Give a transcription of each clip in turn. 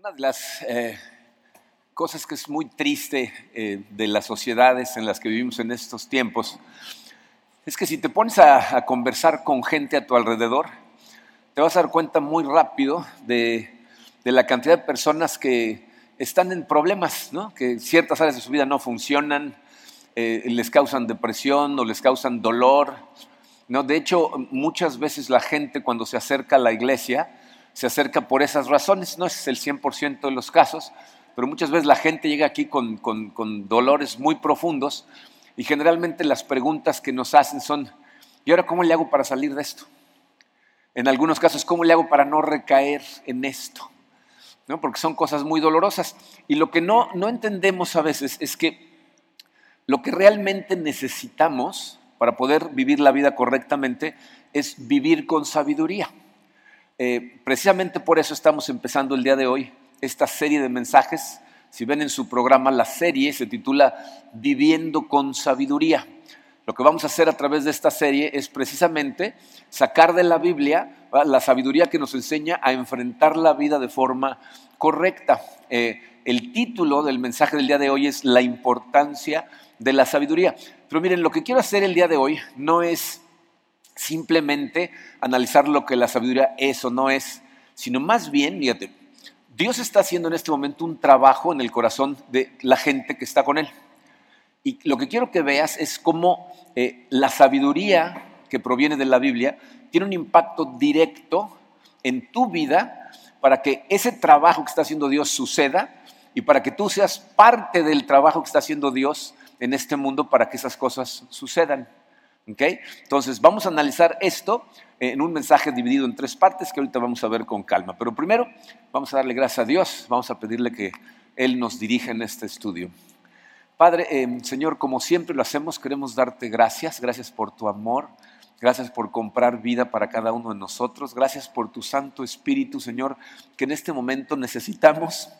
Una de las eh, cosas que es muy triste eh, de las sociedades en las que vivimos en estos tiempos es que si te pones a, conversar con gente a tu alrededor, te vas a dar cuenta muy rápido de, la cantidad de personas que están en problemas, que ciertas áreas de su vida no funcionan, eh, les causan depresión o les causan dolor. ¿no? De hecho, muchas veces la gente cuando se acerca a la iglesia, se acerca por esas razones. No es el 100% de los casos, pero muchas veces la gente llega aquí con, con, dolores muy profundos y generalmente las preguntas que nos hacen son, ¿y ahora cómo le hago para salir de esto? En algunos casos, ¿cómo le hago para no recaer en esto? ¿No? Porque son cosas muy dolorosas. Y lo que no, no entendemos a veces es que lo que realmente necesitamos para poder vivir la vida correctamente es vivir con sabiduría. Eh, precisamente por eso estamos empezando el día de hoy esta serie de mensajes. Si ven en su programa, la serie se titula Viviendo con Sabiduría. Lo que vamos a hacer a través de esta serie es precisamente sacar de la Biblia la sabiduría que nos enseña a enfrentar la vida de forma correcta. Eh, el título del mensaje del día de hoy es La importancia de la sabiduría. Pero miren, lo que quiero hacer el día de hoy no es simplemente analizar lo que la sabiduría es o no es, sino más bien, fíjate, Dios está haciendo en este momento un trabajo en el corazón de la gente que está con Él. Y lo que quiero que veas es cómo eh, la sabiduría que proviene de la Biblia tiene un impacto directo en tu vida para que ese trabajo que está haciendo Dios suceda y para que tú seas parte del trabajo que está haciendo Dios en este mundo para que esas cosas sucedan. Entonces, vamos a analizar esto en un mensaje dividido en tres partes que ahorita vamos a ver con calma. Pero primero, vamos a darle gracias a Dios, vamos a pedirle que Él nos dirija en este estudio. Padre, eh, Señor, como siempre lo hacemos, queremos darte gracias, gracias por tu amor, gracias por comprar vida para cada uno de nosotros, gracias por tu Santo Espíritu, Señor, que en este momento necesitamos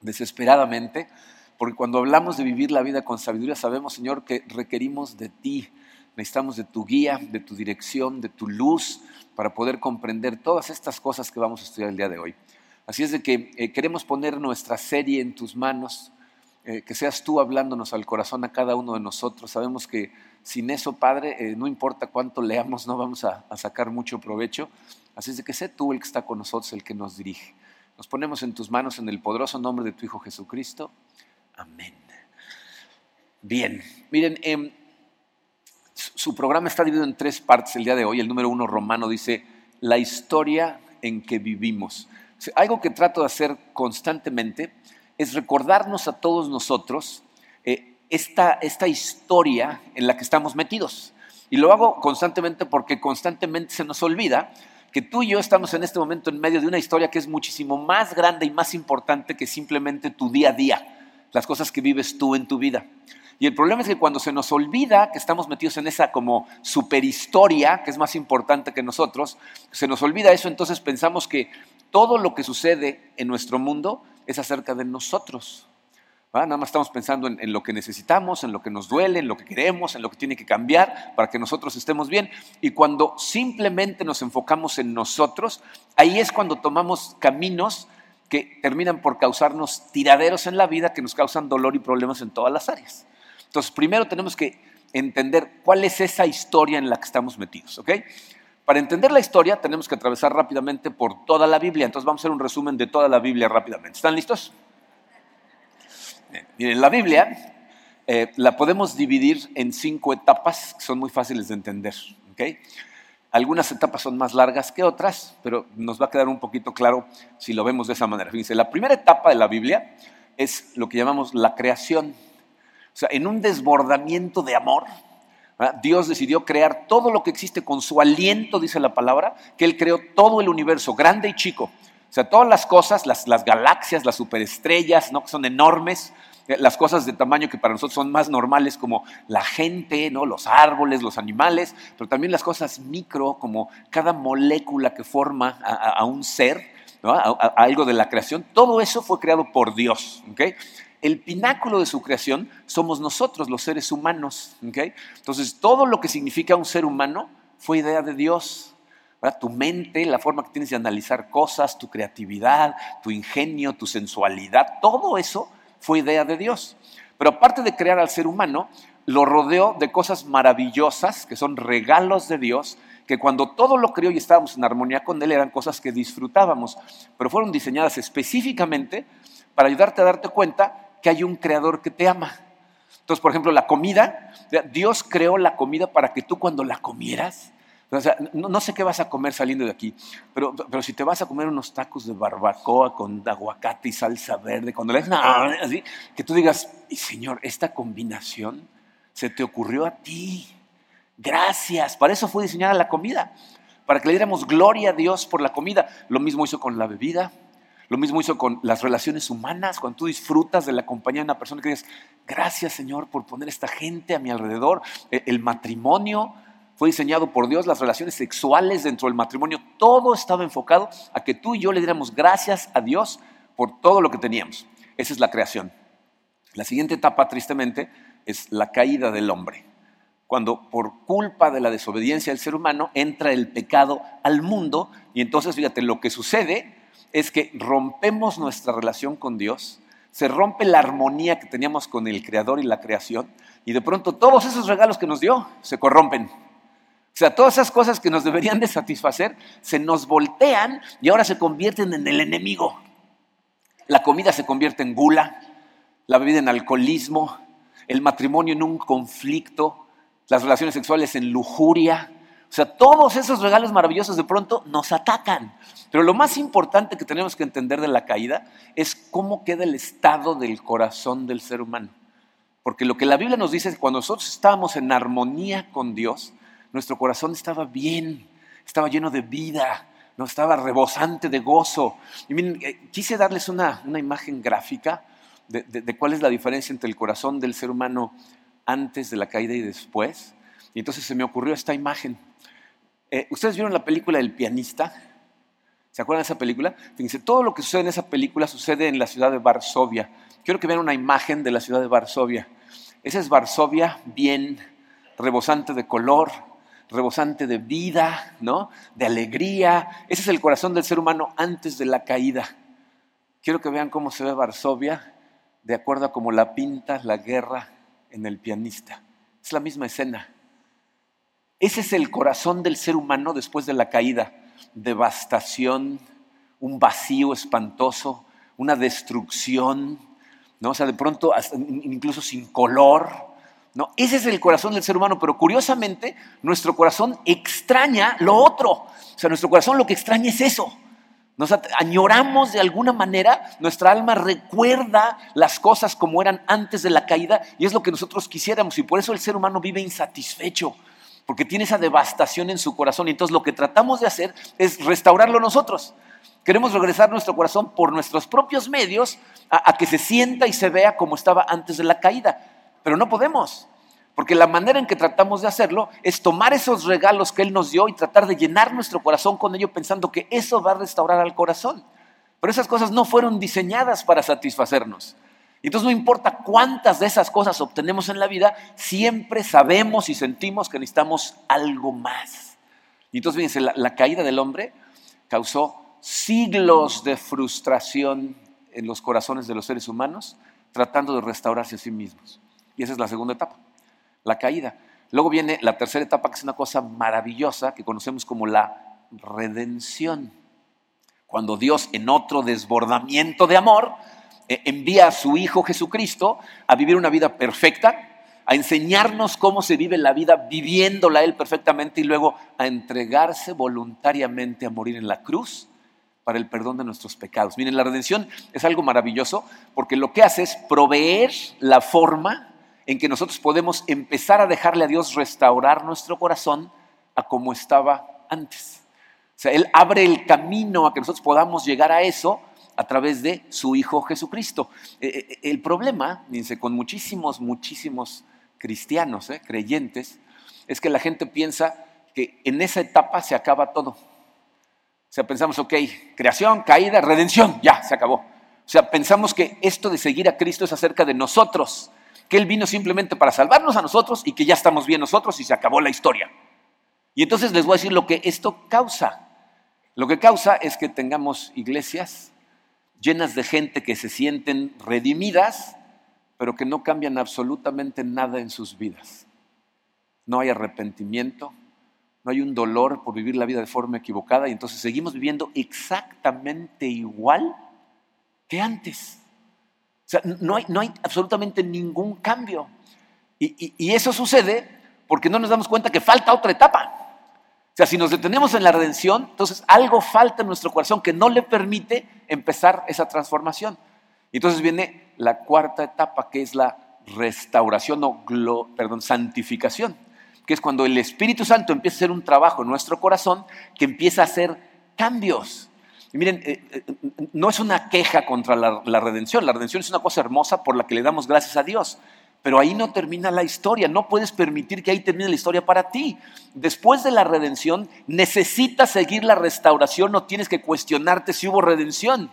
desesperadamente, porque cuando hablamos de vivir la vida con sabiduría, sabemos, Señor, que requerimos de ti Necesitamos de tu guía, de tu dirección, de tu luz para poder comprender todas estas cosas que vamos a estudiar el día de hoy. Así es de que eh, queremos poner nuestra serie en tus manos, eh, que seas tú hablándonos al corazón a cada uno de nosotros. Sabemos que sin eso, Padre, eh, no importa cuánto leamos, no vamos a, a sacar mucho provecho. Así es de que sé tú el que está con nosotros, el que nos dirige. Nos ponemos en tus manos en el poderoso nombre de tu Hijo Jesucristo. Amén. Bien, miren, eh, su programa está dividido en tres partes el día de hoy. El número uno romano dice, la historia en que vivimos. Algo que trato de hacer constantemente es recordarnos a todos nosotros eh, esta, esta historia en la que estamos metidos. Y lo hago constantemente porque constantemente se nos olvida que tú y yo estamos en este momento en medio de una historia que es muchísimo más grande y más importante que simplemente tu día a día, las cosas que vives tú en tu vida. Y el problema es que cuando se nos olvida que estamos metidos en esa como superhistoria, que es más importante que nosotros, se nos olvida eso, entonces pensamos que todo lo que sucede en nuestro mundo es acerca de nosotros. Nada más estamos pensando en, en, lo que necesitamos, en lo que nos duele, en lo que queremos, en lo que tiene que cambiar para que nosotros estemos bien. Y cuando simplemente nos enfocamos en nosotros, ahí es cuando tomamos caminos que terminan por causarnos tiraderos en la vida que nos causan dolor y problemas en todas las áreas. Entonces, primero tenemos que entender cuál es esa historia en la que estamos metidos, ¿ok? Para entender la historia tenemos que atravesar rápidamente por toda la Biblia. Entonces vamos a hacer un resumen de toda la Biblia rápidamente. ¿Están listos? miren, la Biblia eh, la podemos dividir en cinco etapas que son muy fáciles de entender. Algunas etapas son más largas que otras, pero nos va a quedar un poquito claro si lo vemos de esa manera. Fíjense, la primera etapa de la Biblia es lo que llamamos la creación. O sea, en un desbordamiento de amor, Dios decidió crear todo lo que existe con su aliento, dice la palabra, que Él creó todo el universo, grande y chico. O sea, todas las cosas, las, galaxias, las superestrellas, ¿no? que son enormes, eh, las cosas de tamaño que para nosotros son más normales, como la gente, ¿no? los árboles, los animales, pero también las cosas micro, como cada molécula que forma a, un ser, a, algo de la creación, todo eso fue creado por Dios. ¿okay? El pináculo de su creación somos nosotros, los seres humanos. Entonces, todo lo que significa un ser humano fue idea de Dios. tu mente, la forma que tienes de analizar cosas, tu creatividad, tu ingenio, tu sensualidad, todo eso fue idea de Dios. Pero aparte de crear al ser humano, lo rodeó de cosas maravillosas, que son regalos de Dios, que cuando todo lo creó y estábamos en armonía con Él eran cosas que disfrutábamos, pero fueron diseñadas específicamente para ayudarte a darte cuenta que hay un creador que te ama. Entonces, por ejemplo, la comida, Dios creó la comida para que tú cuando la comieras, o sea, no, sé qué vas a comer saliendo de aquí, pero, pero si te vas a comer unos tacos de barbacoa con aguacate y salsa verde, cuando le así, que tú digas, Señor, esta combinación se te ocurrió a ti. Gracias, para eso fue diseñada la comida, para que le diéramos gloria a Dios por la comida. Lo mismo hizo con la bebida, lo mismo hizo con las relaciones humanas, cuando tú disfrutas de la compañía de una persona que dices, gracias Señor por poner esta gente a mi alrededor. E, el matrimonio fue diseñado por Dios, las relaciones sexuales dentro del matrimonio, todo estaba enfocado a que tú y yo le diéramos gracias a Dios por todo lo que teníamos. Esa es la creación. La siguiente etapa, tristemente, es la caída del hombre cuando por culpa de la desobediencia del ser humano entra el pecado al mundo y entonces fíjate, lo que sucede es que rompemos nuestra relación con Dios, se rompe la armonía que teníamos con el Creador y la creación y de pronto todos esos regalos que nos dio se corrompen. O sea, todas esas cosas que nos deberían de satisfacer se nos voltean y ahora se convierten en el enemigo. La comida se convierte en gula, la bebida en alcoholismo, el matrimonio en un conflicto, las relaciones sexuales en lujuria. O sea, todos esos regalos maravillosos de pronto nos atacan. Pero lo más importante que tenemos que entender de la caída es cómo queda el estado del corazón del ser humano. Porque lo que la Biblia nos dice es que cuando nosotros estábamos en armonía con Dios, nuestro corazón estaba bien, estaba lleno de vida, no estaba rebosante de gozo. Y miren, eh, quise darles una, imagen gráfica de, cuál es la diferencia entre el corazón del ser humano antes de la caída y después. Y entonces se me ocurrió esta imagen. Eh, ¿Ustedes vieron la película El pianista? ¿Se acuerdan de esa película? Fíjense, todo lo que sucede en esa película sucede en la ciudad de Varsovia. Quiero que vean una imagen de la ciudad de Varsovia. Esa es Varsovia bien, rebosante de color, rebosante de vida, ¿no? De alegría. Ese es el corazón del ser humano antes de la caída. Quiero que vean cómo se ve Varsovia de acuerdo a cómo la pinta la guerra en el pianista. Es la misma escena. Ese es el corazón del ser humano después de la caída. Devastación, un vacío espantoso, una destrucción, ¿no? O sea, de pronto incluso sin color, ¿no? Ese es el corazón del ser humano, pero curiosamente nuestro corazón extraña lo otro. O sea, nuestro corazón lo que extraña es eso. Nos añoramos de alguna manera, nuestra alma recuerda las cosas como eran antes de la caída y es lo que nosotros quisiéramos y por eso el ser humano vive insatisfecho, porque tiene esa devastación en su corazón y entonces lo que tratamos de hacer es restaurarlo nosotros. Queremos regresar nuestro corazón por nuestros propios medios a, que se sienta y se vea como estaba antes de la caída, pero no podemos. Porque la manera en que tratamos de hacerlo es tomar esos regalos que Él nos dio y tratar de llenar nuestro corazón con ello pensando que eso va a restaurar al corazón. Pero esas cosas no fueron diseñadas para satisfacernos. Y entonces no importa cuántas de esas cosas obtenemos en la vida, siempre sabemos y sentimos que necesitamos algo más. Y entonces fíjense, la, la caída del hombre causó siglos de frustración en los corazones de los seres humanos tratando de restaurarse a sí mismos. Y esa es la segunda etapa la caída. Luego viene la tercera etapa, que es una cosa maravillosa que conocemos como la redención. Cuando Dios, en otro desbordamiento de amor, envía a su Hijo Jesucristo a vivir una vida perfecta, a enseñarnos cómo se vive la vida viviéndola Él perfectamente y luego a entregarse voluntariamente a morir en la cruz para el perdón de nuestros pecados. Miren, la redención es algo maravilloso porque lo que hace es proveer la forma en que nosotros podemos empezar a dejarle a Dios restaurar nuestro corazón a como estaba antes. O sea, Él abre el camino a que nosotros podamos llegar a eso a través de su Hijo Jesucristo. Eh, eh, el problema, fíjense, con muchísimos, muchísimos cristianos, eh, creyentes, es que la gente piensa que en esa etapa se acaba todo. O sea, pensamos, ok, creación, caída, redención, ya, se acabó. O sea, pensamos que esto de seguir a Cristo es acerca de nosotros que Él vino simplemente para salvarnos a nosotros y que ya estamos bien nosotros y se acabó la historia. Y entonces les voy a decir lo que esto causa. Lo que causa es que tengamos iglesias llenas de gente que se sienten redimidas, pero que no cambian absolutamente nada en sus vidas. No hay arrepentimiento, no hay un dolor por vivir la vida de forma equivocada y entonces seguimos viviendo exactamente igual que antes. O sea, no hay, no hay absolutamente ningún cambio. Y, y eso sucede porque no nos damos cuenta que falta otra etapa. O sea, si nos detenemos en la redención, entonces algo falta en nuestro corazón que no le permite empezar esa transformación. Y entonces viene la cuarta etapa, que es la restauración o perdón, santificación que es cuando el Espíritu Santo empieza a hacer un trabajo en nuestro corazón que empieza a hacer cambios. Y miren, eh, eh, no es una queja contra la, la redención, la redención es una cosa hermosa por la que le damos gracias a Dios. Pero ahí no termina la historia, no puedes permitir que ahí termine la historia para ti. Después de la redención, necesitas seguir la restauración, no tienes que cuestionarte si hubo redención.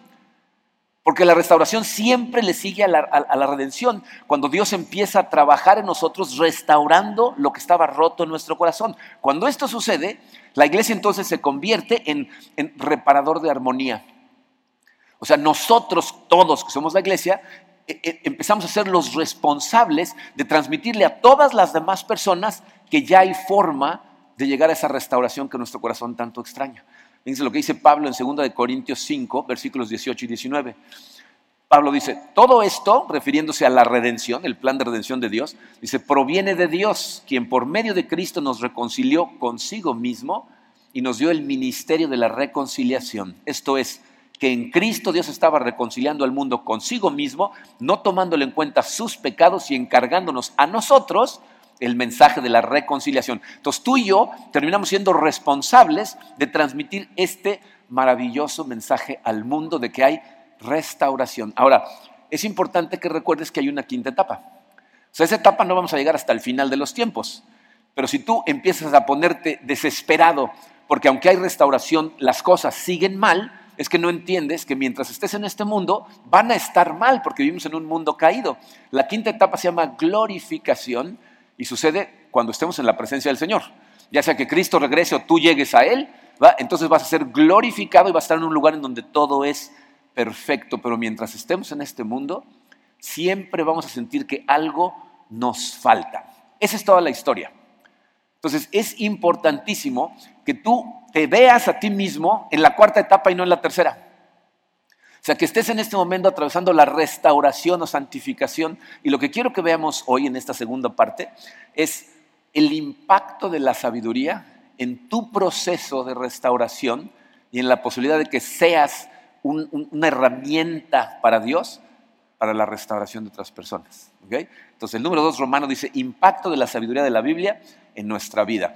Porque la restauración siempre le sigue a la, redención. Cuando Dios empieza a trabajar en nosotros restaurando lo que estaba roto en nuestro corazón. Cuando esto sucede, la iglesia entonces se convierte en, en reparador de armonía. O sea, nosotros todos que somos la iglesia, empezamos a ser los responsables de transmitirle a todas las demás personas que ya hay forma de llegar a esa restauración que nuestro corazón tanto extraña. Fíjense lo que dice Pablo en 2 de Corintios 5, versículos 18 y 19. Pablo dice, todo esto, refiriéndose a la redención, el plan de redención de Dios, dice, proviene de Dios, quien por medio de Cristo nos reconcilió consigo mismo y nos dio el ministerio de la reconciliación. Esto es, que en Cristo Dios estaba reconciliando al mundo consigo mismo, no tomándole en cuenta sus pecados y encargándonos a nosotros el mensaje de la reconciliación. Entonces tú y yo terminamos siendo responsables de transmitir este maravilloso mensaje al mundo de que hay restauración. Ahora, es importante que recuerdes que hay una quinta etapa. O sea, esa etapa no vamos a llegar hasta el final de los tiempos. Pero si tú empiezas a ponerte desesperado, porque aunque hay restauración, las cosas siguen mal, es que no entiendes que mientras estés en este mundo van a estar mal, porque vivimos en un mundo caído. La quinta etapa se llama glorificación, y sucede cuando estemos en la presencia del Señor. Ya sea que Cristo regrese o tú llegues a Él, entonces vas a ser glorificado y vas a estar en un lugar en donde todo es perfecto. Pero mientras estemos en este mundo, siempre vamos a sentir que algo nos falta. Esa es toda la historia. Entonces es importantísimo que tú te veas a ti mismo en la cuarta etapa y no en la tercera. O sea, que estés en este momento atravesando la restauración o santificación. Y lo que quiero que veamos hoy en esta segunda parte es el impacto de la sabiduría en tu proceso de restauración y en la posibilidad de que seas una herramienta para Dios para la restauración de otras personas. Entonces, el número dos romano dice, impacto de la sabiduría de la Biblia en nuestra vida.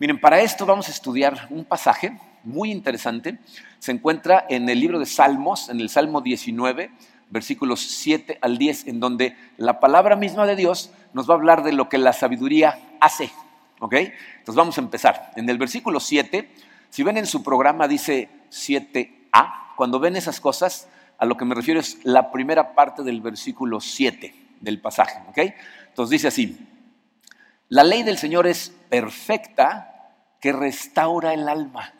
Miren, para esto vamos a estudiar un pasaje muy interesante. Se encuentra en el libro de Salmos, en el Salmo 19, versículos 7 al 10, en donde la palabra misma de Dios nos va a hablar de lo que la sabiduría hace. ¿Ok? Entonces vamos a empezar. En el versículo 7, si ven en su programa dice 7a, cuando ven esas cosas, a lo que me refiero es la primera parte del versículo 7 del pasaje. ¿Ok? Entonces dice así, la ley del Señor es perfecta que restaura el alma.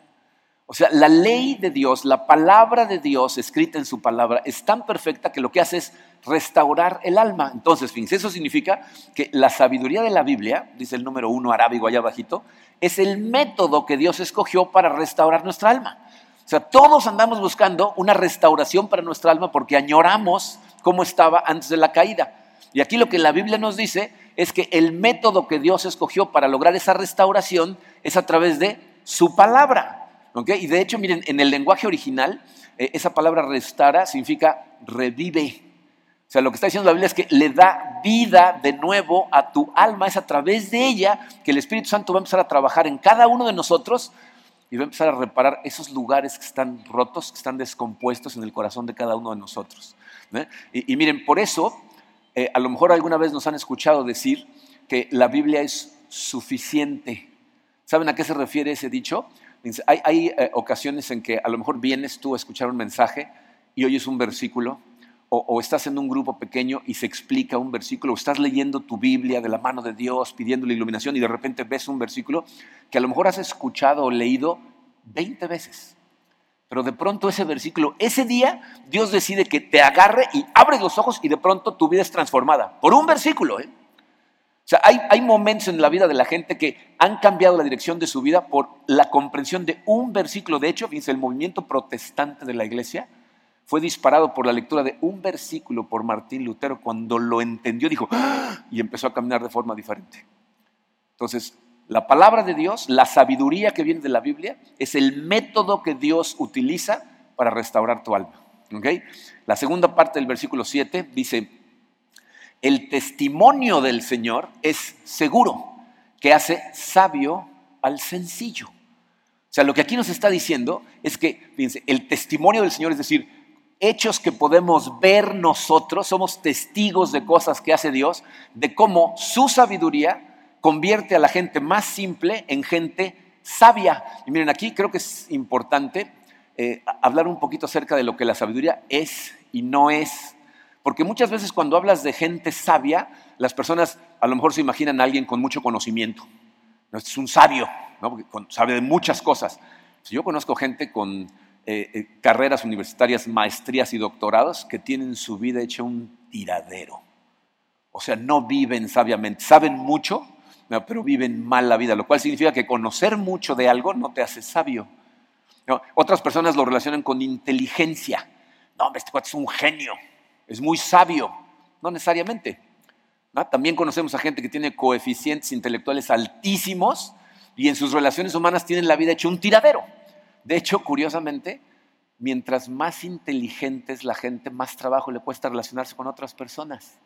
O sea, la ley de Dios, la palabra de Dios escrita en su palabra es tan perfecta que lo que hace es restaurar el alma. Entonces, fíjense, eso significa que la sabiduría de la Biblia, dice el número uno arábigo allá abajito, es el método que Dios escogió para restaurar nuestra alma. O sea, todos andamos buscando una restauración para nuestra alma porque añoramos cómo estaba antes de la caída. Y aquí lo que la Biblia nos dice es que el método que Dios escogió para lograr esa restauración es a través de su palabra. Y de hecho, miren, en el lenguaje original, eh, esa palabra restaura significa revive. O sea, lo que está diciendo la Biblia es que le da vida de nuevo a tu alma. Es a través de ella que el Espíritu Santo va a empezar a trabajar en cada uno de nosotros y va a empezar a reparar esos lugares que están rotos, que están descompuestos en el corazón de cada uno de nosotros. Y, miren, por eso, eh, a lo mejor alguna vez nos han escuchado decir que la Biblia es suficiente. ¿Saben a qué se refiere ese dicho? Hay, eh, ocasiones en que a lo mejor vienes tú a escuchar un mensaje y oyes un versículo o, estás en un grupo pequeño y se explica un versículo, o estás leyendo tu Biblia de la mano de Dios, pidiendo la iluminación y de repente ves un versículo que a lo mejor has escuchado o leído 20 veces. Pero de pronto ese versículo, ese día Dios decide que te agarre y abres los ojos y de pronto tu vida es transformada. Por un versículo, ¿eh? O sea, hay, hay, momentos en la vida de la gente que han cambiado la dirección de su vida por la comprensión de un versículo. De hecho, fíjense, el movimiento protestante de la iglesia fue disparado por la lectura de un versículo por Martín Lutero. Cuando lo entendió, dijo, ¡Ah! y empezó a caminar de forma diferente. Entonces, la palabra de Dios, la sabiduría que viene de la Biblia, es el método que Dios utiliza para restaurar tu alma. ¿Okay? La segunda parte del versículo 7 dice, el testimonio del Señor es seguro, que hace sabio al sencillo. O sea, lo que aquí nos está diciendo es que, fíjense, el testimonio del Señor, es decir, hechos que podemos ver nosotros, somos testigos de cosas que hace Dios, de cómo su sabiduría convierte a la gente más simple en gente sabia. Y miren, aquí creo que es importante eh, hablar un poquito acerca de lo que la sabiduría es y no es. Porque muchas veces cuando hablas de gente sabia, las personas a lo mejor se imaginan alguien con mucho conocimiento. Este es un sabio, ¿no? sabe de muchas cosas. Si yo conozco gente con eh, eh, carreras universitarias, maestrías y doctorados que tienen su vida hecha un tiradero. O sea, no viven sabiamente, saben mucho, pero viven mal la vida, lo cual significa que conocer mucho de algo no te hace sabio. Otras personas lo relacionan con inteligencia. No, este cuate es un genio, es muy sabio. No necesariamente. También conocemos a gente que tiene coeficientes intelectuales altísimos y en sus relaciones humanas tienen la vida hecha un tiradero. De hecho, curiosamente, mientras más inteligente es la gente, más trabajo le cuesta relacionarse con otras personas.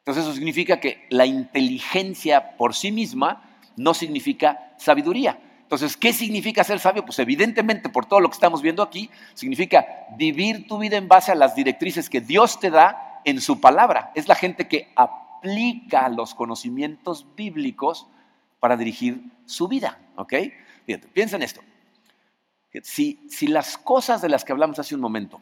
Entonces eso significa que la inteligencia por sí misma no significa sabiduría. Entonces, ¿qué significa ser sabio? Pues evidentemente, por todo lo que estamos viendo aquí, significa vivir tu vida en base a las directrices que Dios te da en su palabra. Es la gente que aplica los conocimientos bíblicos para dirigir su vida. ¿Ok? Fíjate, piensa en esto. Si, las cosas de las que hablamos hace un momento,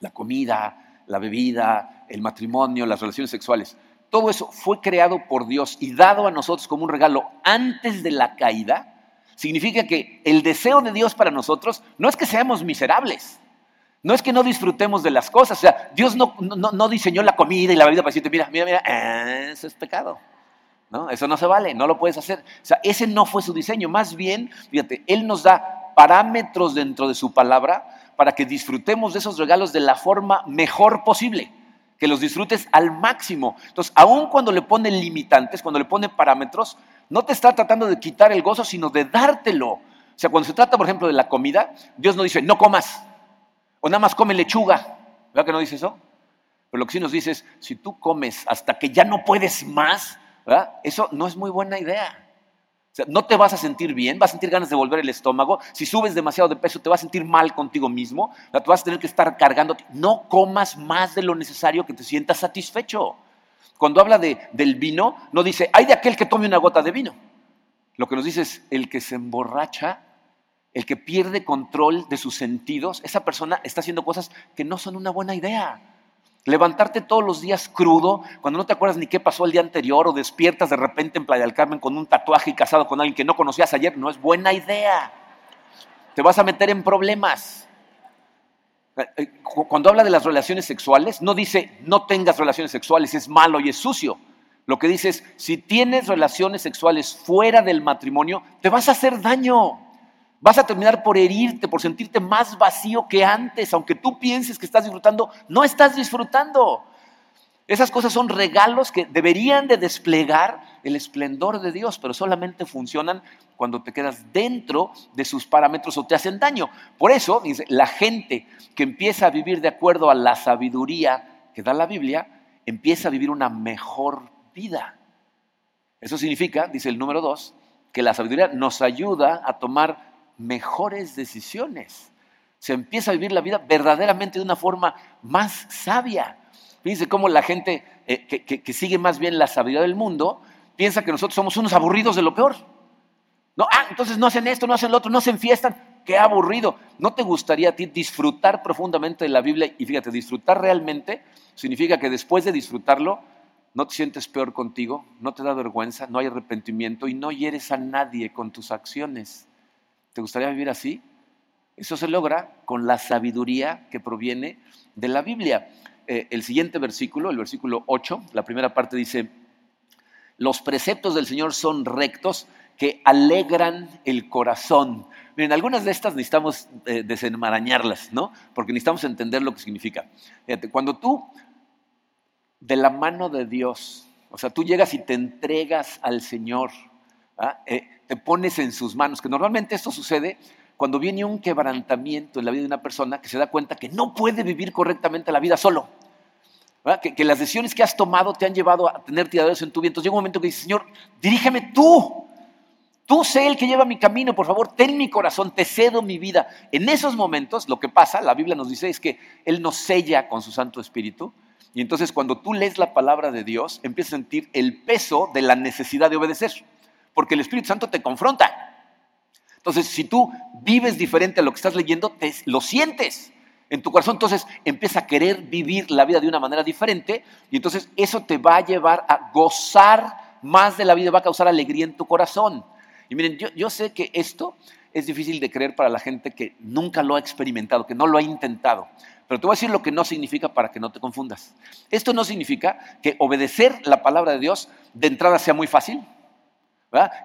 la comida, la bebida, el matrimonio, las relaciones sexuales, todo eso fue creado por Dios y dado a nosotros como un regalo antes de la caída, significa que el deseo de Dios para nosotros no es que seamos miserables, no es que no disfrutemos de las cosas, o sea, Dios no, diseñó la comida y la bebida para decirte, mira, mira, mira, eso es pecado. ¿No? Eso no se vale, no lo puedes hacer. O sea, ese no fue su diseño. Más bien, fíjate, Él nos da parámetros dentro de su palabra para que disfrutemos de esos regalos de la forma mejor posible, que los disfrutes al máximo. Entonces, aun cuando le pone limitantes, cuando le pone parámetros, no te está tratando de quitar el gozo, sino de dártelo. O sea, cuando se trata, por ejemplo, de la comida, Dios no dice, no comas, o nada más come lechuga. ¿Verdad que no dice eso? Pero lo que sí nos dice es, si tú comes hasta que ya no puedes más, eso no es muy buena idea no te vas a sentir bien, vas a sentir ganas de volver el estómago. Si subes demasiado de peso, te vas a sentir mal contigo mismo. Te vas a tener que estar cargando. No comas más de lo necesario que te sientas satisfecho. Cuando habla de, del vino, no dice, hay de aquel que tome una gota de vino. Lo que nos dice es, el que se emborracha, el que pierde control de sus sentidos, esa persona está haciendo cosas que no son una buena idea. Levantarte todos los días crudo, cuando no te acuerdas ni qué pasó el día anterior o despiertas de repente en Playa del Carmen con un tatuaje y casado con alguien que no conocías ayer, no es buena idea. Te vas a meter en problemas. Eh, eh, cuando habla de las relaciones sexuales, no dice no tengas relaciones sexuales, es malo y es sucio. Lo que dice es, si tienes relaciones sexuales fuera del matrimonio, te vas a hacer daño. Vas a terminar por herirte, por sentirte más vacío que antes, aunque tú pienses que estás disfrutando, no estás disfrutando. Esas cosas son regalos que deberían de desplegar el esplendor de Dios, pero solamente funcionan cuando te quedas dentro de sus parámetros o te hacen daño. Por eso, la gente que empieza a vivir de acuerdo a la sabiduría que da la Biblia, empieza a vivir una mejor vida. Eso significa, dice el número dos, que la sabiduría nos ayuda a tomar mejores decisiones. Se empieza a vivir la vida verdaderamente de una forma más sabia. Fíjense cómo la gente eh, que, sigue más bien la sabiduría del mundo piensa que nosotros somos unos aburridos de lo peor. No, ah, entonces no hacen esto, no hacen lo otro, no se enfiestan. qué aburrido. ¿No te gustaría a ti disfrutar profundamente de la Biblia? Y fíjate, disfrutar realmente significa que después de disfrutarlo, no te sientes peor contigo, no te da vergüenza, no hay arrepentimiento y no hieres a nadie con tus acciones. ¿Te gustaría vivir así? Eso se logra con la sabiduría que proviene de la Biblia. Eh, el siguiente versículo, el versículo 8, la primera parte dice, los preceptos del Señor son rectos que alegran el corazón. Miren, algunas de estas necesitamos eh, desenmarañarlas, ¿no? Porque necesitamos entender lo que significa. Fíjate, cuando tú, de la mano de Dios, o sea, tú llegas y te entregas al Señor, ¿ah? eh, te pones en sus manos, que normalmente esto sucede cuando viene un quebrantamiento en la vida de una persona que se da cuenta que no puede vivir correctamente la vida solo. Que, las decisiones que has tomado te han llevado a tener tiraderos en tu vida. Llega un momento que dices, Señor, dirígeme tú. Tú sé el que lleva mi camino, por favor, ten mi corazón, te cedo mi vida. En esos momentos, lo que pasa, la Biblia nos dice, es que Él nos sella con su Santo Espíritu. Y entonces cuando tú lees la palabra de Dios, empiezas a sentir el peso de la necesidad de obedecer. Porque el Espíritu Santo te confronta. Entonces, si tú vives diferente a lo que estás leyendo, te, lo sientes en tu corazón, entonces empieza a querer vivir la vida de una manera diferente y entonces eso te va a llevar a gozar más de la vida, va a causar alegría en tu corazón. Y miren, yo, yo sé que esto es difícil de creer para la gente que nunca lo ha experimentado, que no lo ha intentado. Pero te voy a decir lo que no significa para que no te confundas. Esto no significa que obedecer la palabra de Dios de entrada sea muy fácil.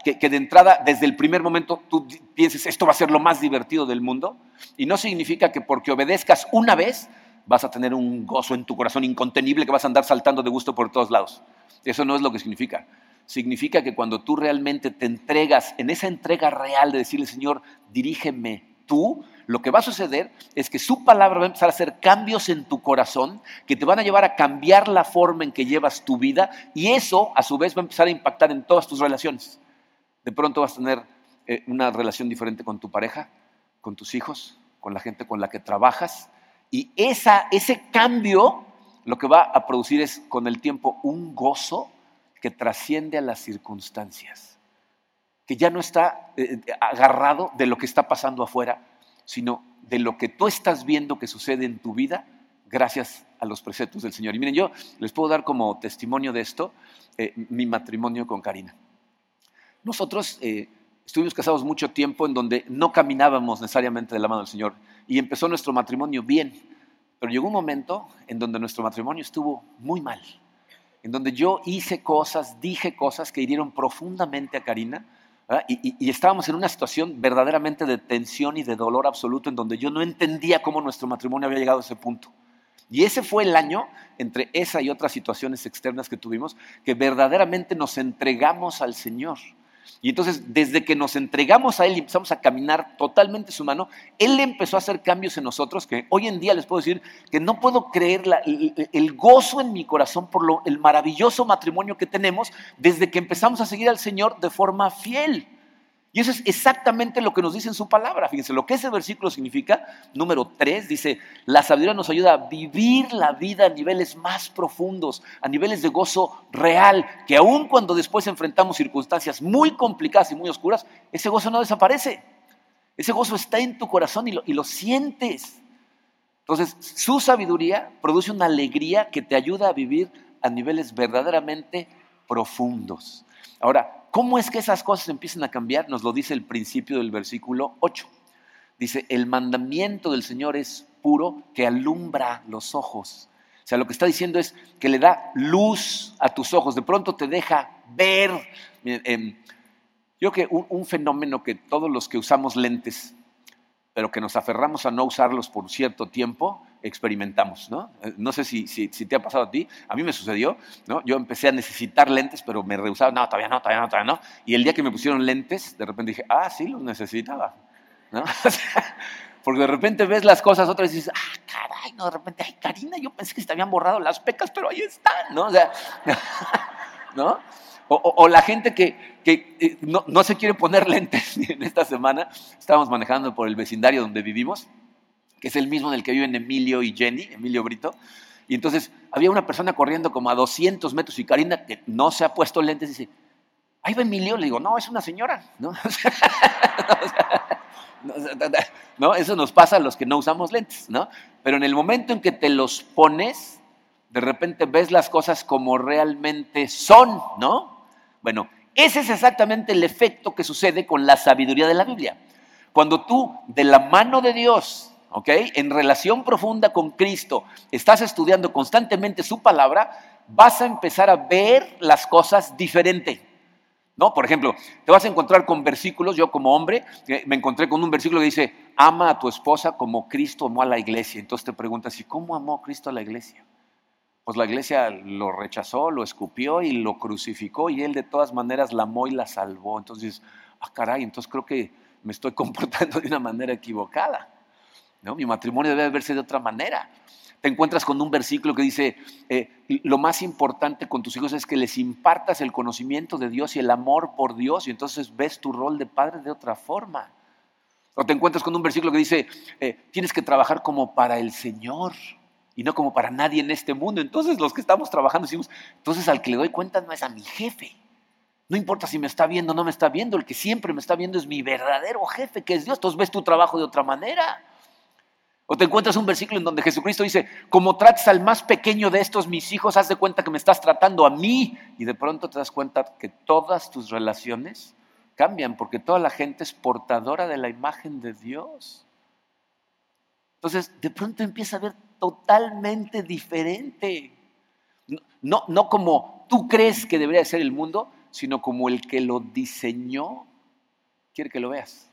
Que, de entrada, desde el primer momento, tú pienses, esto va a ser lo más divertido del mundo. Y no significa que porque obedezcas una vez, vas a tener un gozo en tu corazón incontenible que vas a andar saltando de gusto por todos lados. Eso no es lo que significa. Significa que cuando tú realmente te entregas, en esa entrega real de decirle, Señor, dirígeme tú, lo que va a suceder es que su palabra va a empezar a hacer cambios en tu corazón que te van a llevar a cambiar la forma en que llevas tu vida y eso a su vez va a empezar a impactar en todas tus relaciones. De pronto vas a tener eh, una relación diferente con tu pareja, con tus hijos, con la gente con la que trabajas y esa, ese cambio lo que va a producir es con el tiempo un gozo que trasciende a las circunstancias, que ya no está eh, agarrado de lo que está pasando afuera, sino de lo que tú estás viendo que sucede en tu vida gracias a los preceptos del Señor. Y miren, yo les puedo dar como testimonio de esto eh, mi matrimonio con Karina. Nosotros eh, estuvimos casados mucho tiempo en donde no caminábamos necesariamente de la mano del Señor y empezó nuestro matrimonio bien, pero llegó un momento en donde nuestro matrimonio estuvo muy mal, en donde yo hice cosas, dije cosas que hirieron profundamente a Karina y, estábamos en una situación verdaderamente de tensión y de dolor absoluto en donde yo no entendía cómo nuestro matrimonio había llegado a ese punto. Y ese fue el año, entre esa y otras situaciones externas que tuvimos, que verdaderamente nos entregamos al Señor. Y entonces, desde que nos entregamos a Él y empezamos a caminar totalmente su mano, Él empezó a hacer cambios en nosotros que hoy en día les puedo decir que no puedo creer el, gozo en mi corazón por lo, el maravilloso matrimonio que tenemos desde que empezamos a seguir al Señor de forma fiel. Y eso es exactamente lo que nos dice en su palabra. Fíjense, lo que ese versículo significa, número 3, dice, la sabiduría nos ayuda a vivir la vida a niveles más profundos, a niveles de gozo real, que aun cuando después enfrentamos circunstancias muy complicadas y muy oscuras, ese gozo no desaparece. Ese gozo está en tu corazón y lo, y lo sientes. Entonces, su sabiduría produce una alegría que te ayuda a vivir a niveles verdaderamente profundos. Ahora, ¿cómo es que esas cosas empiezan a cambiar? Nos lo dice el principio del versículo 8. Dice, el mandamiento del Señor es puro que alumbra los ojos. O sea, lo que está diciendo es que le da luz a tus ojos, de pronto te deja ver. Em, yo creo que un, fenómeno que todos los que usamos lentes, pero que nos aferramos a no usarlos por cierto tiempo, experimentamos, ¿no? Eh, no sé si, te ha pasado a ti, a mí me sucedió, ¿no? Yo empecé a necesitar lentes, pero me rehusaba, no, todavía no, todavía no, todavía no. Y el día que me pusieron lentes, de repente dije, ah, sí, los necesitaba, ¿no? Porque de repente ves las cosas otra vez y dices, ah, caray, no, de repente, ay, Karina, yo pensé que se te habían borrado las pecas, pero ahí están, ¿no? O sea, ¿no? O, la gente que, que eh, no, no, se quiere poner lentes. En esta semana estábamos manejando por el vecindario donde vivimos que es el mismo en el que viven Emilio y Jenny, Emilio Brito. Y entonces había una persona corriendo como a 200 metros y Karina, que no se ha puesto lentes, dice, ahí va Emilio. Le digo, no, es una señora. ¿no? ¿no? Eso nos pasa a los que no usamos lentes, ¿no? Pero en el momento en que te los pones, de repente ves las cosas como realmente son, ¿no? Bueno, ese es exactamente el efecto que sucede con la sabiduría de la Biblia. Cuando tú, de la mano de Dios, ¿ok? En relación profunda con Cristo, estás estudiando constantemente su palabra, vas a empezar a ver las cosas diferente. ¿No? Por ejemplo, te vas a encontrar con versículos, yo como hombre, me encontré con un versículo que dice, ama a tu esposa como Cristo amó a la iglesia. Entonces te preguntas, ¿y cómo amó Cristo a la iglesia? Pues la iglesia lo rechazó, lo escupió y lo crucificó y él de todas maneras la amó y la salvó. Entonces, ah, caray, entonces creo que me estoy comportando de una manera equivocada. ¿No? Mi matrimonio debe verse de otra manera. Te encuentras con un versículo que dice, eh, lo más importante con tus hijos es que les impartas el conocimiento de Dios y el amor por Dios y entonces ves tu rol de padre de otra forma. O te encuentras con un versículo que dice, eh, tienes que trabajar como para el Señor y no como para nadie en este mundo. Entonces los que estamos trabajando decimos, entonces al que le doy cuenta no es a mi jefe. No importa si me está viendo o no me está viendo, el que siempre me está viendo es mi verdadero jefe, que es Dios. Entonces ves tu trabajo de otra manera. O te encuentras un versículo en donde Jesucristo dice, como trates al más pequeño de estos mis hijos, haz de cuenta que me estás tratando a mí. Y de pronto te das cuenta que todas tus relaciones cambian porque toda la gente es portadora de la imagen de Dios. Entonces, de pronto empieza a ver totalmente diferente. No, no como tú crees que debería ser el mundo, sino como el que lo diseñó quiere que lo veas.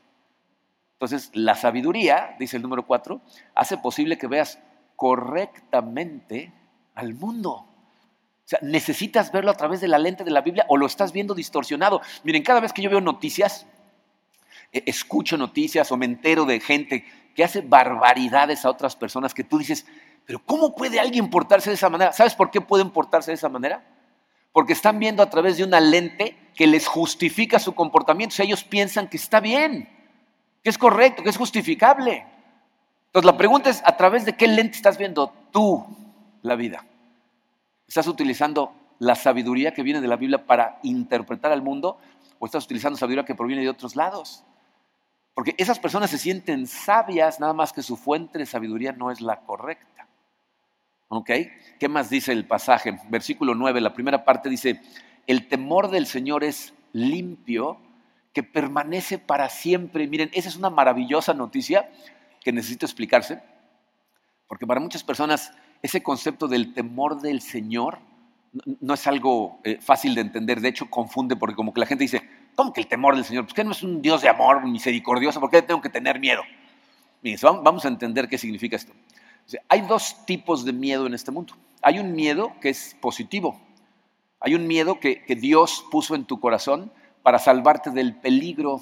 Entonces, la sabiduría, dice el número cuatro, hace posible que veas correctamente al mundo. O sea, necesitas verlo a través de la lente de la Biblia o lo estás viendo distorsionado. Miren, cada vez que yo veo noticias, eh, escucho noticias o me entero de gente que hace barbaridades a otras personas que tú dices, pero ¿cómo puede alguien portarse de esa manera? ¿Sabes por qué pueden portarse de esa manera? Porque están viendo a través de una lente que les justifica su comportamiento. O sea, ellos piensan que está bien que es correcto, que es justificable. Entonces la pregunta es, ¿a través de qué lente estás viendo tú la vida? ¿Estás utilizando la sabiduría que viene de la Biblia para interpretar al mundo o estás utilizando sabiduría que proviene de otros lados? Porque esas personas se sienten sabias, nada más que su fuente de sabiduría no es la correcta. ¿Ok? ¿Qué más dice el pasaje? Versículo 9, la primera parte dice, el temor del Señor es limpio que permanece para siempre. Miren, esa es una maravillosa noticia que necesito explicarse, porque para muchas personas ese concepto del temor del Señor no es algo eh, fácil de entender, de hecho confunde porque como que la gente dice, ¿cómo que el temor del Señor? Pues que no es un Dios de amor misericordioso, ¿por qué tengo que tener miedo? Miren, vamos a entender qué significa esto. hay dos tipos de miedo en este mundo. Hay un miedo que es positivo, hay un miedo que, que Dios puso en tu corazón para salvarte del peligro.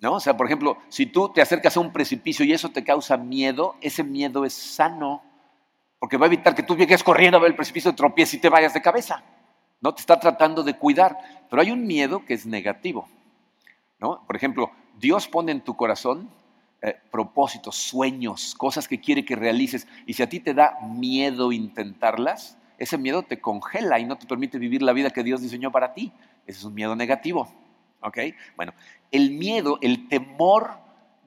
¿No? O sea, por ejemplo, si tú te acercas a un precipicio y eso te causa miedo, ese miedo es sano, porque va a evitar que tú llegues corriendo a ver el precipicio, tropieces y te vayas de cabeza. ¿No? Te está tratando de cuidar. Pero hay un miedo que es negativo. ¿no? Por ejemplo, Dios pone en tu corazón eh, propósitos, sueños, cosas que quiere que realices. Y si a ti te da miedo intentarlas, ese miedo te congela y no te permite vivir la vida que Dios diseñó para ti. Ese es un miedo negativo. ¿Ok? Bueno, el miedo, el temor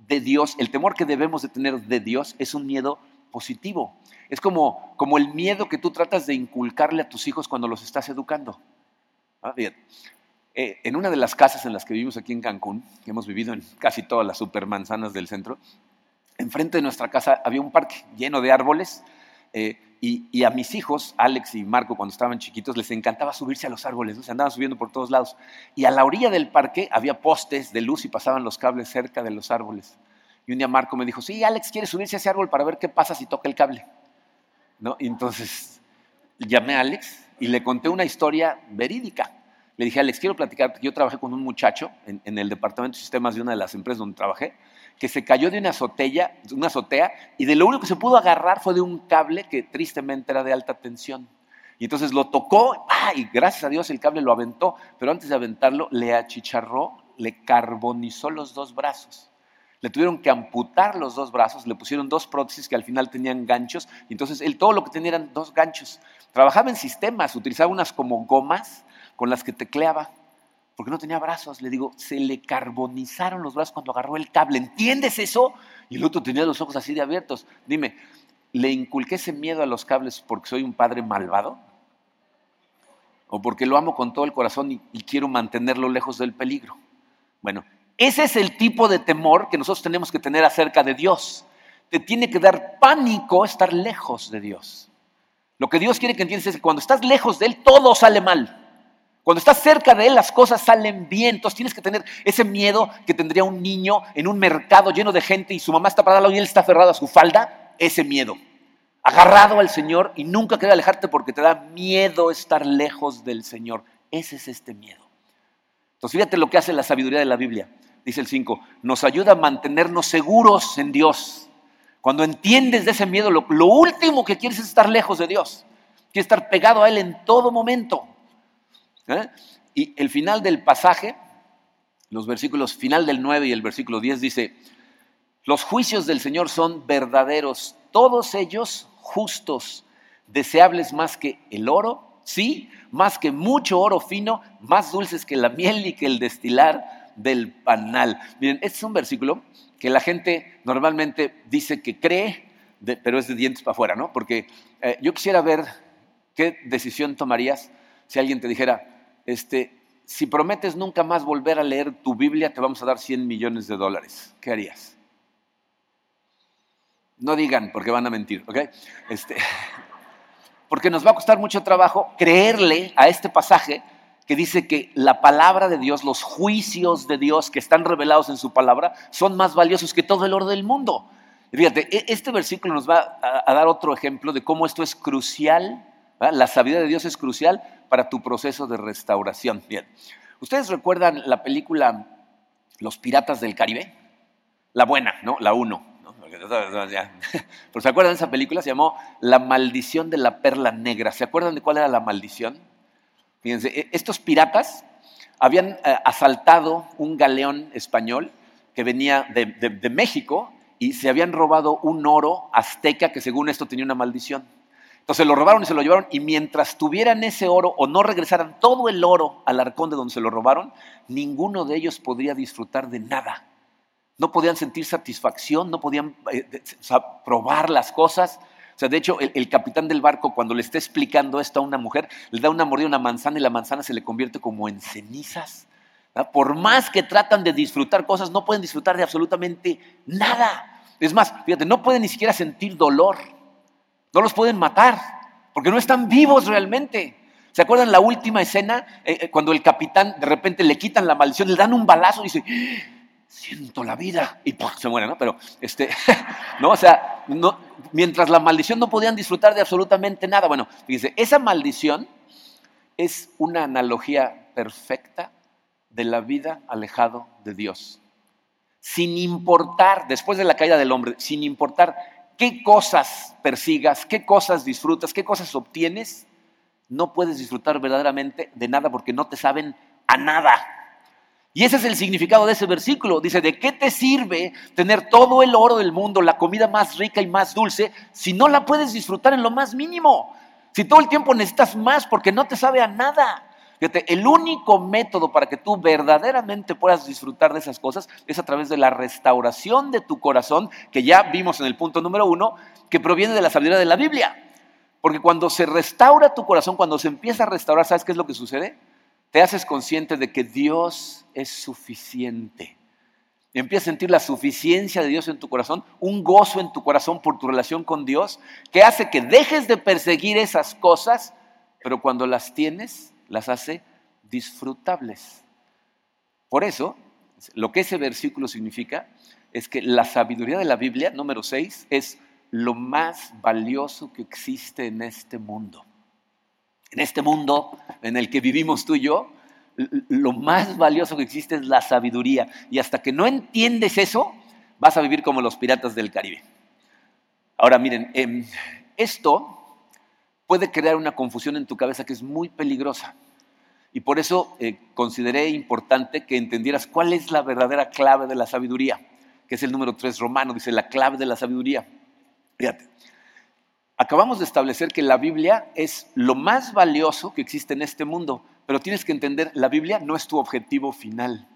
de Dios, el temor que debemos de tener de Dios es un miedo positivo. Es como, como el miedo que tú tratas de inculcarle a tus hijos cuando los estás educando. Ah, bien. Eh, en una de las casas en las que vivimos aquí en Cancún, que hemos vivido en casi todas las supermanzanas del centro, enfrente de nuestra casa había un parque lleno de árboles. Eh, y, a mis hijos, Alex y Marco, cuando estaban chiquitos, les encantaba subirse a los árboles, se andaban subiendo por todos lados. Y a la orilla del parque había postes de luz y pasaban los cables cerca de los árboles. Y un día Marco me dijo, sí, Alex quiere subirse a ese árbol para ver qué pasa si toca el cable. ¿No? Entonces llamé a Alex y le conté una historia verídica. Le dije, Alex, quiero platicar, yo trabajé con un muchacho en el departamento de sistemas de una de las empresas donde trabajé, que se cayó de una azotea, y de lo único que se pudo agarrar fue de un cable que tristemente era de alta tensión. Y entonces lo tocó y gracias a Dios el cable lo aventó, pero antes de aventarlo le achicharró, le carbonizó los dos brazos. Le tuvieron que amputar los dos brazos, le pusieron dos prótesis que al final tenían ganchos, y entonces él todo lo que tenía eran dos ganchos. Trabajaba en sistemas, utilizaba unas como gomas con las que tecleaba porque no tenía brazos. Le digo, se le carbonizaron los brazos cuando agarró el cable. ¿Entiendes eso? Y el otro tenía los ojos así de abiertos. Dime, ¿le inculqué ese miedo a los cables porque soy un padre malvado? ¿O porque lo amo con todo el corazón y, y quiero mantenerlo lejos del peligro? Bueno, ese es el tipo de temor que nosotros tenemos que tener acerca de Dios. Te tiene que dar pánico estar lejos de Dios. Lo que Dios quiere que entiendas es que cuando estás lejos de Él, todo sale mal. Cuando estás cerca de Él, las cosas salen bien. Entonces tienes que tener ese miedo que tendría un niño en un mercado lleno de gente y su mamá está parada y él está aferrado a su falda. Ese miedo. Agarrado al Señor y nunca querer alejarte porque te da miedo estar lejos del Señor. Ese es este miedo. Entonces fíjate lo que hace la sabiduría de la Biblia. Dice el 5, nos ayuda a mantenernos seguros en Dios. Cuando entiendes de ese miedo, lo, último que quieres es estar lejos de Dios. Quieres estar pegado a Él en todo momento. ¿Eh? Y el final del pasaje, los versículos final del 9 y el versículo 10 dice, los juicios del Señor son verdaderos, todos ellos justos, deseables más que el oro, sí, más que mucho oro fino, más dulces que la miel y que el destilar del panal. Miren, este es un versículo que la gente normalmente dice que cree, pero es de dientes para afuera, ¿no? Porque eh, yo quisiera ver qué decisión tomarías si alguien te dijera, este, si prometes nunca más volver a leer tu Biblia, te vamos a dar 100 millones de dólares. ¿Qué harías? No digan, porque van a mentir, ¿ok? Este, porque nos va a costar mucho trabajo creerle a este pasaje que dice que la palabra de Dios, los juicios de Dios que están revelados en su palabra, son más valiosos que todo el oro del mundo. fíjate, e, este versículo nos va a, dar otro ejemplo de cómo esto es crucial, la sabiduría de Dios es crucial para tu proceso de restauración. Bien, ¿ustedes recuerdan la película Los Piratas del Caribe? La buena, ¿no? La uno. Pero ¿se acuerdan de esa película? Se llamó La maldición de la perla negra. ¿Se acuerdan de cuál era la maldición? Fíjense, e, estos piratas habían eh, asaltado un galeón español que venía de, México y se habían robado un oro azteca que según esto tenía una maldición. Entonces lo robaron y se lo llevaron y mientras tuvieran ese oro o no regresaran todo el oro al arcón de donde se lo robaron, ninguno de ellos podría disfrutar de nada. No podían sentir satisfacción, no podían eh, probar las cosas, sea, de hecho, el, capitán del barco, cuando le está explicando esto a una mujer, le da una mordida a una manzana y la manzana se le convierte como en cenizas. Por más que tratan de disfrutar cosas, no pueden disfrutar de absolutamente nada. Es más, fíjate, no pueden ni siquiera sentir dolor. No los pueden matar, porque no están vivos realmente. ¿Se acuerdan la última escena? Eh, eh, cuando el capitán de repente le quitan la maldición, le dan un balazo y dice, siento la vida y se muere, ¿no? Pero, este, no, o sea, mientras la maldición no podían disfrutar de absolutamente nada. Bueno, fíjense, esa maldición es una analogía perfecta de la vida alejado de Dios. Sin importar, después de la caída del hombre, sin importar qué cosas persigas, qué cosas disfrutas, qué cosas obtienes, no puedes disfrutar verdaderamente de nada porque no te saben a nada. Y ese es el significado de ese versículo. Dice, ¿de qué te sirve tener todo el oro del mundo, la comida más rica y más dulce, si no la puedes disfrutar en lo más mínimo? Si todo el tiempo necesitas más porque no te sabe a nada. Fíjate, el único método para que tú verdaderamente puedas disfrutar de esas cosas es a través de la restauración de tu corazón, que ya vimos en el punto número uno, que proviene de la sabiduría de la Biblia. Porque cuando se restaura tu corazón, cuando se empieza a restaurar, ¿sabes qué es lo que sucede? te haces consciente de que Dios es suficiente. Empiezas a sentir la suficiencia de Dios en tu corazón, un gozo en tu corazón por tu relación con Dios, que hace que dejes de perseguir esas cosas, pero cuando las tienes, las hace disfrutables. Por eso, lo que ese versículo significa es que la sabiduría de la Biblia, número 6, es lo más valioso que existe en este mundo en este mundo en el que vivimos tú y yo, lo más valioso que existe es la sabiduría. Y hasta que no entiendes eso, vas a vivir como los piratas del Caribe. Ahora miren, em, esto puede crear una confusión en tu cabeza que es muy peligrosa. Y por eso eh, consideré importante que entendieras cuál es la verdadera clave de la sabiduría, que es el número 3 romano, dice la clave de la sabiduría. Fíjate, Acabamos de establecer que la Biblia es lo más valioso que existe en este mundo, pero tienes que entender, la Biblia no es tu objetivo final.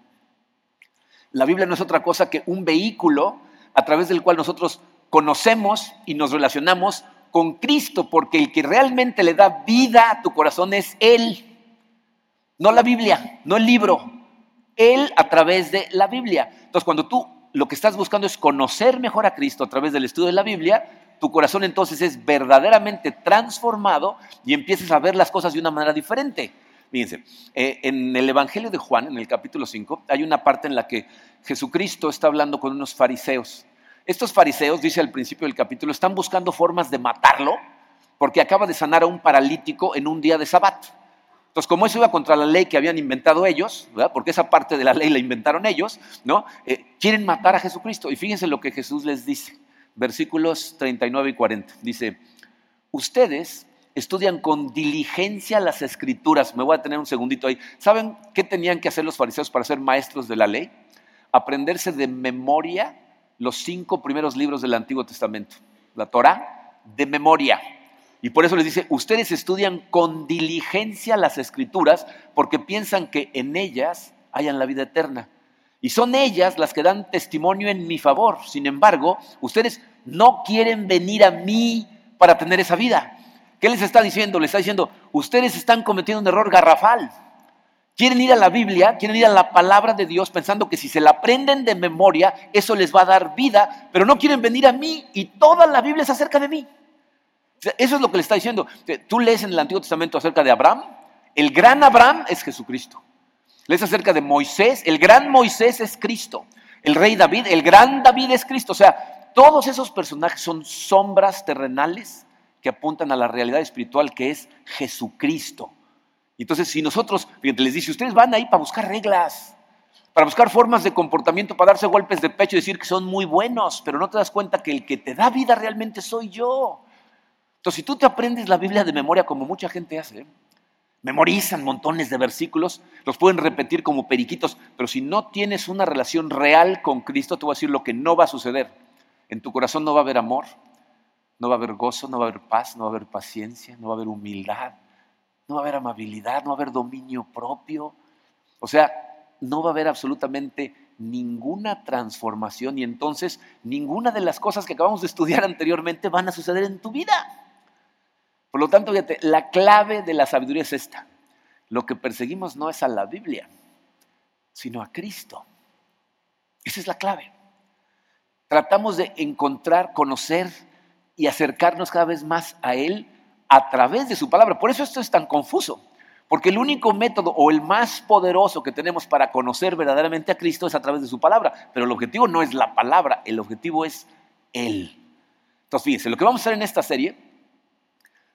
La Biblia no es otra cosa que un vehículo a través del cual nosotros conocemos y nos relacionamos con Cristo, porque el que realmente le da vida a tu corazón es Él, no la Biblia, no el libro, Él a través de la Biblia. Entonces, cuando tú lo que estás buscando es conocer mejor a Cristo a través del estudio de la Biblia, tu corazón entonces es verdaderamente transformado y empiezas a ver las cosas de una manera diferente. Fíjense, eh, en el Evangelio de Juan, en el capítulo 5, hay una parte en la que Jesucristo está hablando con unos fariseos. Estos fariseos, dice al principio del capítulo, están buscando formas de matarlo porque acaba de sanar a un paralítico en un día de sabbat. Entonces, como eso iba contra la ley que habían inventado ellos, porque esa parte de la ley la inventaron ellos, ¿no? Eh, quieren matar a Jesucristo. Y fíjense lo que Jesús les dice, versículos 39 y 40. Dice, ustedes estudian con diligencia las escrituras. Me voy a tener un segundito ahí. ¿Saben qué tenían que hacer los fariseos para ser maestros de la ley? Aprenderse de memoria los cinco primeros libros del Antiguo Testamento. La Torah de memoria. Y por eso les dice, ustedes estudian con diligencia las escrituras porque piensan que en ellas hayan la vida eterna. Y son ellas las que dan testimonio en mi favor. Sin embargo, ustedes no quieren venir a mí para tener esa vida. ¿Qué les está diciendo? Les está diciendo, ustedes están cometiendo un error garrafal. Quieren ir a la Biblia, quieren ir a la palabra de Dios pensando que si se la aprenden de memoria, eso les va a dar vida, pero no quieren venir a mí y toda la Biblia es acerca de mí. Eso es lo que le está diciendo. Tú lees en el Antiguo Testamento acerca de Abraham, el gran Abraham es Jesucristo. Lees acerca de Moisés, el gran Moisés es Cristo. El rey David, el gran David es Cristo. O sea, todos esos personajes son sombras terrenales que apuntan a la realidad espiritual que es Jesucristo. Entonces, si nosotros, fíjate, les dice, ustedes van ahí para buscar reglas, para buscar formas de comportamiento, para darse golpes de pecho y decir que son muy buenos, pero no te das cuenta que el que te da vida realmente soy yo. Entonces, si tú te aprendes la Biblia de memoria como mucha gente hace, memorizan montones de versículos, los pueden repetir como periquitos, pero si no tienes una relación real con Cristo, te voy a decir lo que no va a suceder. En tu corazón no va a haber amor, no va a haber gozo, no va a haber paz, no va a haber paciencia, no va a haber humildad, no va a haber amabilidad, no va a haber dominio propio. O sea, no va a haber absolutamente ninguna transformación y entonces ninguna de las cosas que acabamos de estudiar anteriormente van a suceder en tu vida. Por lo tanto, fíjate, la clave de la sabiduría es esta. Lo que perseguimos no es a la Biblia, sino a Cristo. Esa es la clave. Tratamos de encontrar, conocer, y acercarnos cada vez más a Él a través de su palabra. Por eso esto es tan confuso, porque el único método o el más poderoso que tenemos para conocer verdaderamente a Cristo es a través de su palabra, pero el objetivo no es la palabra, el objetivo es Él. Entonces, fíjense, lo que vamos a hacer en esta serie,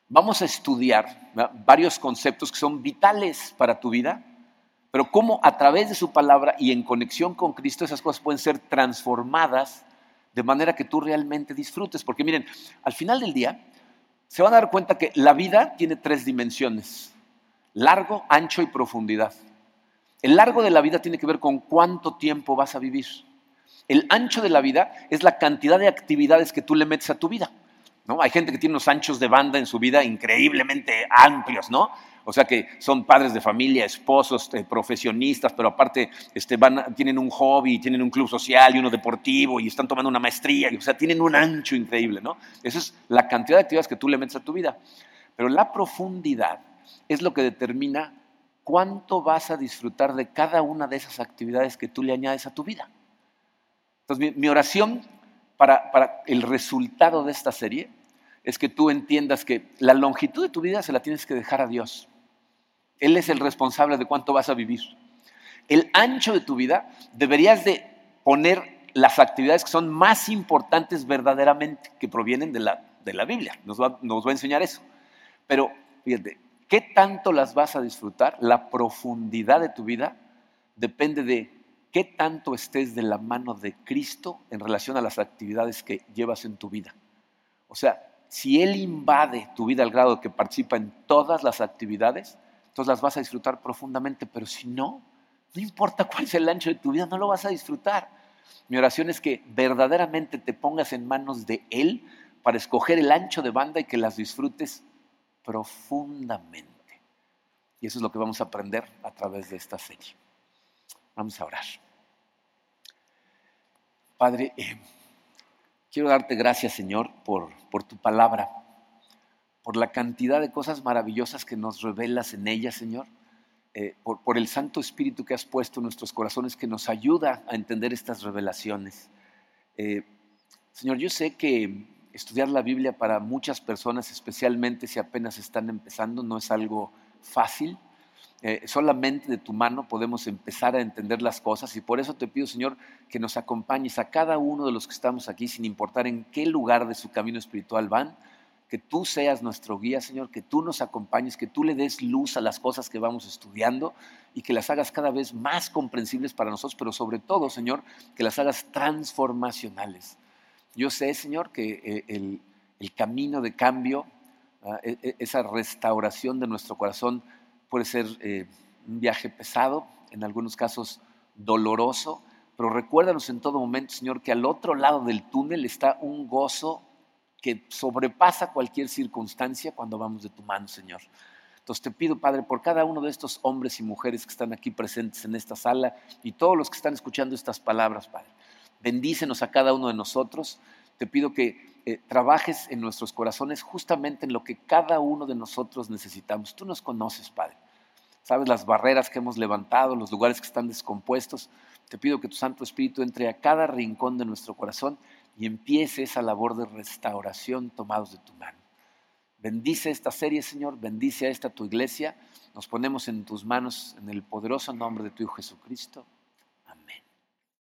vamos a estudiar varios conceptos que son vitales para tu vida, pero cómo a través de su palabra y en conexión con Cristo esas cosas pueden ser transformadas de manera que tú realmente disfrutes. Porque miren, al final del día se van a dar cuenta que la vida tiene tres dimensiones, largo, ancho y profundidad. El largo de la vida tiene que ver con cuánto tiempo vas a vivir. El ancho de la vida es la cantidad de actividades que tú le metes a tu vida. ¿no? Hay gente que tiene unos anchos de banda en su vida increíblemente amplios, ¿no? O sea que son padres de familia, esposos, eh, profesionistas, pero aparte este, van, tienen un hobby, tienen un club social y uno deportivo y están tomando una maestría. o sea, tienen un ancho increíble, ¿no? Esa es la cantidad de actividades que tú le metes a tu vida. Pero la profundidad es lo que determina cuánto vas a disfrutar de cada una de esas actividades que tú le añades a tu vida. Entonces, mi, oración para, para el resultado de esta serie es que tú entiendas que la longitud de tu vida se la tienes que dejar a Dios. Él es el responsable de cuánto vas a vivir. El ancho de tu vida deberías de poner las actividades que son más importantes verdaderamente, que provienen de la, de la Biblia. Nos va, nos va a enseñar eso. Pero fíjate, ¿qué tanto las vas a disfrutar? La profundidad de tu vida depende de qué tanto estés de la mano de Cristo en relación a las actividades que llevas en tu vida. O sea, si Él invade tu vida al grado que participa en todas las actividades, entonces las vas a disfrutar profundamente, pero si no, no importa cuál sea el ancho de tu vida, no lo vas a disfrutar. Mi oración es que verdaderamente te pongas en manos de Él para escoger el ancho de banda y que las disfrutes profundamente. Y eso es lo que vamos a aprender a través de esta serie. Vamos a orar. Padre, eh, quiero darte gracias, Señor, por, por tu palabra, por la cantidad de cosas maravillosas que nos revelas en ella, Señor, eh, por, el Santo Espíritu que has puesto en nuestros corazones que nos ayuda a entender estas revelaciones. Eh, Señor, yo sé que estudiar la Biblia para muchas personas, especialmente si apenas están empezando, no es algo fácil. Eh, solamente de tu mano podemos empezar a entender las cosas y por eso te pido, Señor, que nos acompañes a cada uno de los que estamos aquí, sin importar en qué lugar de su camino espiritual van, que tú seas nuestro guía, Señor, que tú nos acompañes, que tú le des luz a las cosas que vamos estudiando y que las hagas cada vez más comprensibles para nosotros, pero sobre todo, Señor, que las hagas transformacionales. Yo sé, Señor, que eh, el, camino de cambio, ah, e, e, esa restauración de nuestro corazón, puede ser eh, un viaje pesado, en algunos casos doloroso, pero recuérdanos en todo momento, Señor, que al otro lado del túnel está un gozo que sobrepasa cualquier circunstancia cuando vamos de tu mano, Señor. Entonces te pido, Padre, por cada uno de estos hombres y mujeres que están aquí presentes en esta sala y todos los que están escuchando estas palabras, Padre, bendícenos a cada uno de nosotros. Te pido que eh, trabajes en nuestros corazones justamente en lo que cada uno de nosotros necesitamos. Tú nos conoces, Padre. Sabes las barreras que hemos levantado, los lugares que están descompuestos. Te pido que tu Santo Espíritu entre a cada rincón de nuestro corazón y empiece esa labor de restauración tomados de tu mano. Bendice esta serie, Señor, bendice a esta tu iglesia. Nos ponemos en tus manos en el poderoso nombre de tu Hijo Jesucristo.